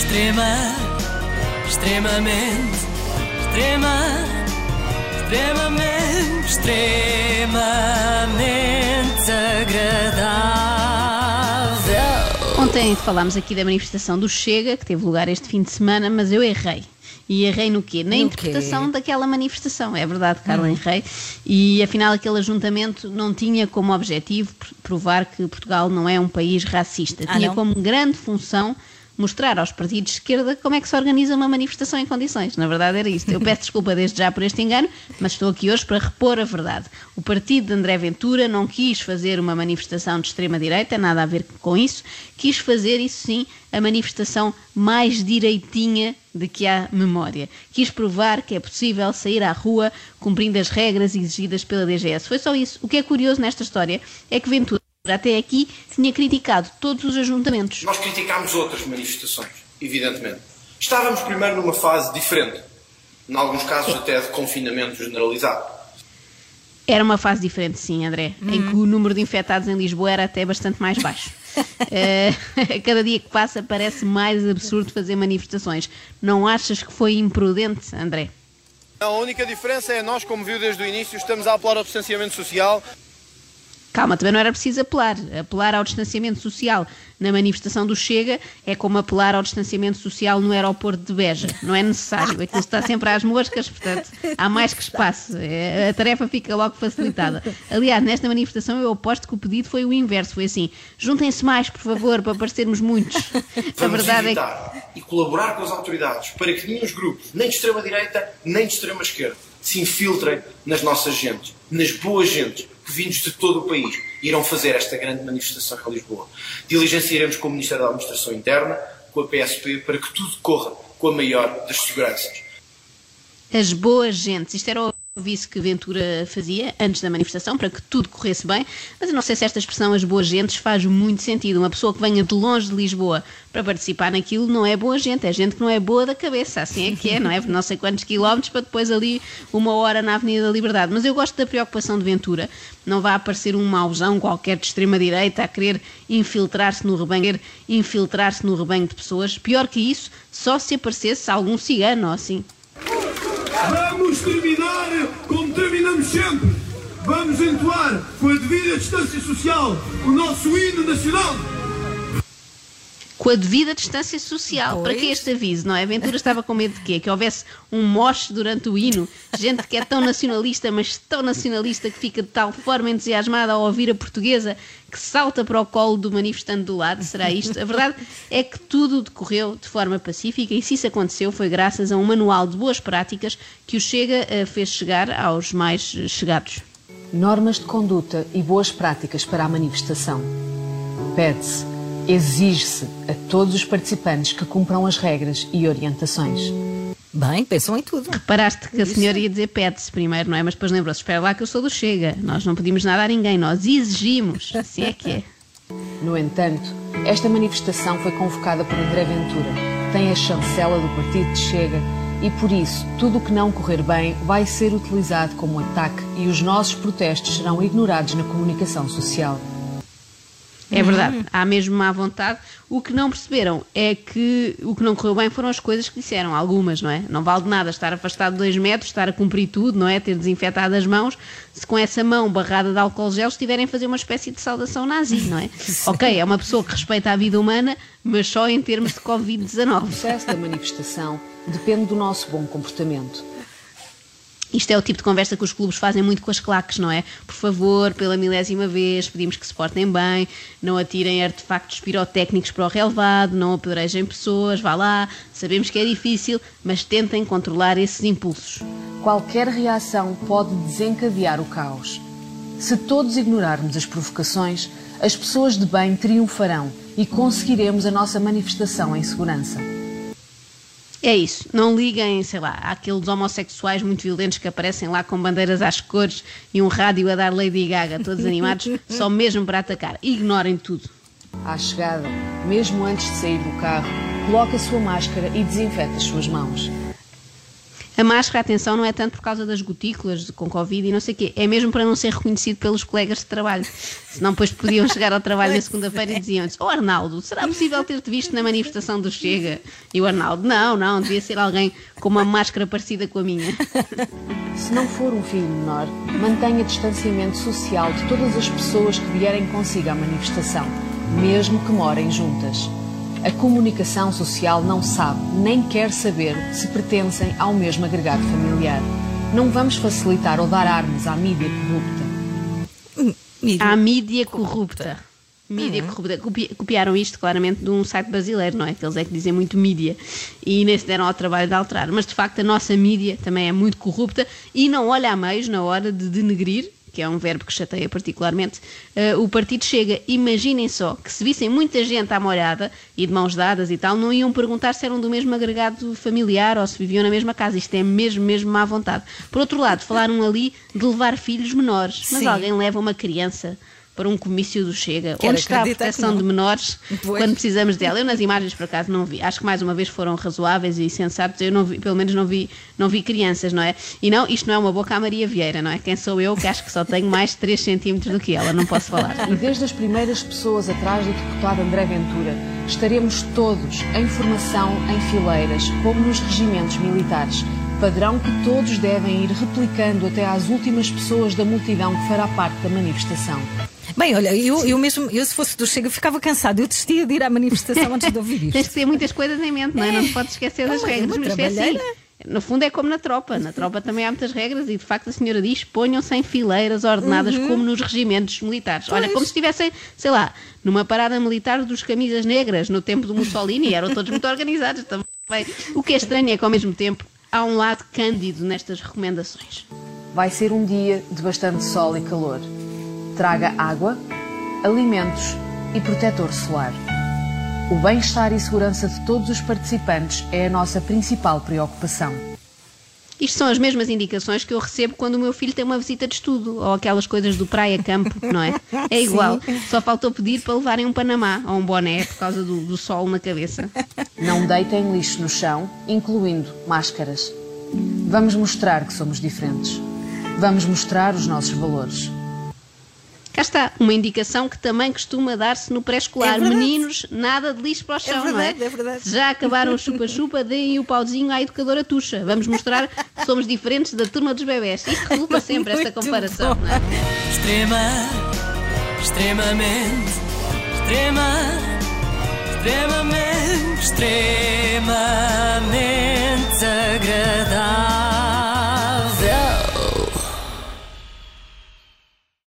Extrema, extremamente, extrema, extremamente, extremamente agradável. Ontem falámos aqui da manifestação do Chega, que teve lugar este fim de semana, mas eu errei. E errei no quê? Na No interpretação quê? daquela manifestação. É verdade, Carla, errei. E afinal, aquele ajuntamento não tinha como objetivo pr- provar que Portugal não é um país racista. Ah, tinha não? como grande função mostrar aos partidos de esquerda como é que se organiza uma manifestação em condições. Na verdade era isto. Eu peço desculpa desde já por este engano, mas estou aqui hoje para repor a verdade. O partido de André Ventura não quis fazer uma manifestação de extrema-direita, nada a ver com isso, quis fazer, isso sim, a manifestação mais direitinha de que há memória. Quis provar que é possível sair à rua cumprindo as regras exigidas pela DGS. Foi só isso. O que é curioso nesta história é que Ventura até aqui tinha criticado todos os ajuntamentos. Nós criticámos outras manifestações, evidentemente. Estávamos primeiro numa fase diferente, em alguns casos até de confinamento generalizado. Era uma fase diferente, sim, André, em que o número de infectados em Lisboa era até bastante mais baixo. Eh, cada dia que passa parece mais absurdo fazer manifestações. Não achas que foi imprudente, André? A única diferença é nós, como viu desde o início, estamos a apelar ao distanciamento social. Calma, também não era preciso apelar. Apelar ao distanciamento social na manifestação do Chega é como apelar ao distanciamento social no aeroporto de Beja. Não é necessário. Aquilo está sempre às moscas, portanto, há mais que espaço. É, A tarefa fica logo facilitada. Aliás, nesta manifestação eu aposto que o pedido foi o inverso. Foi assim, juntem-se mais, por favor, para parecermos muitos. A Vamos verdade é que... e colaborar com as autoridades para que nenhum grupos, nem de extrema-direita, nem de extrema-esquerda, se infiltrem nas nossas gentes, nas boas gentes vindos de todo o país irão fazer esta grande manifestação em Lisboa. Diligenciaremos com o Ministério da Administração Interna, com a PSP, para que tudo corra com a maior das seguranças. as boas gentes. Isto era o aviso que Ventura fazia antes da manifestação, para que tudo corresse bem, mas eu não sei se esta expressão as boas gentes faz muito sentido. Uma pessoa que venha de longe de Lisboa para participar naquilo não é boa gente, é gente que não é boa da cabeça, assim é que é, não é? Não sei quantos quilómetros para depois ali uma hora na Avenida da Liberdade. Mas eu gosto da preocupação de Ventura. Não vai aparecer um mauzão qualquer de extrema-direita a querer infiltrar-se no rebanho, infiltrar-se no rebanho de pessoas. Pior que isso, só se aparecesse algum cigano assim. Terminar como terminamos sempre. Vamos entoar com a devida distância social o nosso hino nacional. Com a devida distância social. Para que Pois. este aviso, não é? A Ventura estava com medo de quê? Que houvesse um moche durante o hino, gente que é tão nacionalista, mas tão nacionalista que fica de tal forma entusiasmada ao ouvir a portuguesa que salta para o colo do manifestante do lado. Será isto? A verdade é que tudo decorreu de forma pacífica e se isso aconteceu foi graças a um manual de boas práticas que o Chega eh, fez chegar aos mais eh, chegados. Normas de conduta e boas práticas para a manifestação. Pede-se, exige-se a todos os participantes que cumpram as regras e orientações. Bem, pensam em tudo. Reparaste que a senhora ia dizer pede-se primeiro, não é? Mas depois lembrou-se, espera lá que eu sou do Chega. Nós não pedimos nada a ninguém, nós exigimos. Assim é que é. No entanto, esta manifestação foi convocada por André Ventura, que tem a chancela do partido de Chega, e por isso, tudo o que não correr bem vai ser utilizado como ataque e os nossos protestos serão ignorados na comunicação social. É verdade, há mesmo má vontade. O que não perceberam é que o que não correu bem foram as coisas que disseram, algumas, não é? Não vale de nada estar afastado de dois metros, estar a cumprir tudo, não é? Ter desinfetado as mãos, se com essa mão barrada de álcool gel estiverem a fazer uma espécie de saudação nazi, não é? ok, é uma pessoa que respeita a vida humana, mas só em termos de O Covid-19. sucesso da manifestação depende do nosso bom comportamento. Isto é o tipo de conversa que os clubes fazem muito com as claques, não é? Por favor, pela milésima vez, pedimos que se portem bem, não atirem artefactos pirotécnicos para o relevado, não apedrejem pessoas, vá lá, sabemos que é difícil, mas tentem controlar esses impulsos. Qualquer reação pode desencadear o caos. Se todos ignorarmos as provocações, as pessoas de bem triunfarão e conseguiremos a nossa manifestação em segurança. É isso, não liguem, sei lá, àqueles homossexuais muito violentos que aparecem lá com bandeiras às cores e um rádio a dar Lady Gaga, todos animados, só mesmo para atacar. Ignorem tudo. À chegada, mesmo antes de sair do carro, coloque a sua máscara e desinfete as suas mãos. A máscara, atenção, não é tanto por causa das gotículas com Covid e não sei o quê, é mesmo para não ser reconhecido pelos colegas de trabalho. Senão depois podiam chegar ao trabalho na segunda-feira e diziam-lhes, oh Arnaldo, será possível ter-te visto na manifestação do Chega? E o Arnaldo, não, não, devia ser alguém com uma máscara parecida com a minha. Se não for um filho menor, mantenha distanciamento social de todas as pessoas que vierem consigo à manifestação, mesmo que morem juntas. A comunicação social não sabe, nem quer saber se pertencem ao mesmo agregado familiar. Não vamos facilitar ou dar armas à mídia corrupta. Mídia. À mídia corrupta. Mídia corrupta. Copi- copiaram isto claramente de um site brasileiro, não é? Que eles é que dizem muito mídia. E nem se deram ao trabalho de alterar. Mas de facto a nossa mídia também é muito corrupta e não olha a meios na hora de denegrir, que é um verbo que chateia particularmente, eh, o partido chega. Imaginem só que se vissem muita gente à molhada e de mãos dadas e tal, não iam perguntar se eram do mesmo agregado familiar ou se viviam na mesma casa. Isto é mesmo, mesmo má vontade. Por outro lado, falaram ali de levar filhos menores. Mas Sim. alguém leva uma criança para um comício do Chega. Quero Onde está a proteção de menores Pois. quando precisamos dela? Eu nas imagens por acaso não vi. Acho que mais uma vez foram razoáveis e sensatos. Eu não vi, pelo menos não vi, não vi crianças, não é? E não, isto não é uma boca à Maria Vieira, não é? Quem sou eu que acho que só tenho mais de 3 centímetros do que ela, não posso falar. E desde as primeiras pessoas atrás do deputado André Ventura, estaremos todos em formação em fileiras, como nos regimentos militares. Padrão que todos devem ir replicando até às últimas pessoas da multidão que fará parte da manifestação. Bem, olha, eu, eu mesmo, eu se fosse do Chega, ficava cansado. Eu desistia de ir à manifestação antes de ouvir Tens isto. que ter muitas coisas em mente, não é? Não te podes esquecer das É regras, mas é assim. No fundo é como na tropa. Na tropa também há muitas regras e de facto a senhora diz ponham-se em fileiras ordenadas como nos regimentos militares. Olha, Uhum. Pois. como se estivessem, sei lá, numa parada militar dos camisas negras no tempo do Mussolini, eram todos muito organizados também. O que é estranho é que ao mesmo tempo há um lado cândido nestas recomendações. Vai ser um dia de bastante sol e calor. Traga água, alimentos e protetor solar. O bem-estar e segurança de todos os participantes é a nossa principal preocupação. Isto são as mesmas indicações que eu recebo quando o meu filho tem uma visita de estudo ou aquelas coisas do praia-campo, não é? É igual. Só faltou pedir para levarem um panamá ou um boné por causa do, do sol na cabeça. Não deitem lixo no chão, incluindo máscaras. Vamos mostrar que somos diferentes. Vamos mostrar os nossos valores. Cá está, uma indicação que também costuma dar-se no pré-escolar. É. Meninos, nada de lixo para o chão, verdade, não é? é verdade. Já acabaram o chupa-chupa, deem o pauzinho à educadora Tuxa. Vamos mostrar que somos diferentes da turma dos bebés. Isto resulta sempre esta comparação, bom. não é? Extrema, extremamente, extrema, extremamente, extremamente agradável.